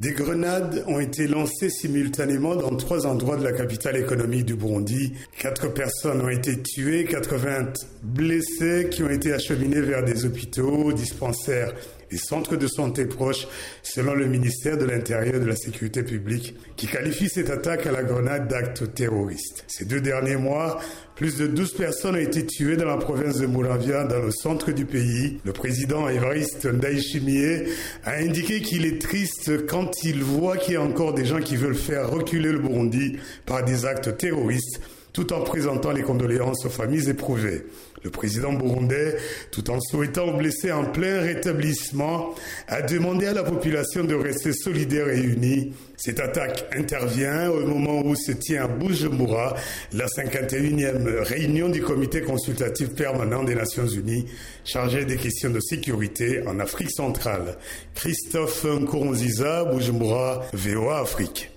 Des grenades ont été lancées simultanément dans trois endroits de la capitale économique du Burundi. Quatre personnes ont été tuées, 80 blessés qui ont été acheminés vers des hôpitaux, dispensaires et centres de santé proches, selon le ministère de l'Intérieur et de la Sécurité publique, qui qualifie cette attaque à la grenade d'acte terroriste. Ces deux derniers mois, plus de 12 personnes ont été tuées dans la province de Mouravia, dans le centre du pays. Le président Évariste Ndaïchimie a indiqué qu'il est triste quand il voit qu'il y a encore des gens qui veulent faire reculer le Burundi par des actes terroristes tout en présentant les condoléances aux familles éprouvées. Le président burundais, tout en souhaitant aux blessés en plein rétablissement, a demandé à la population de rester solidaire et unie. Cette attaque intervient au moment où se tient à Bujumbura la 51e réunion du comité consultatif permanent des Nations Unies chargé des questions de sécurité en Afrique centrale. Christophe Nkurunziza, Bujumbura, VOA Afrique.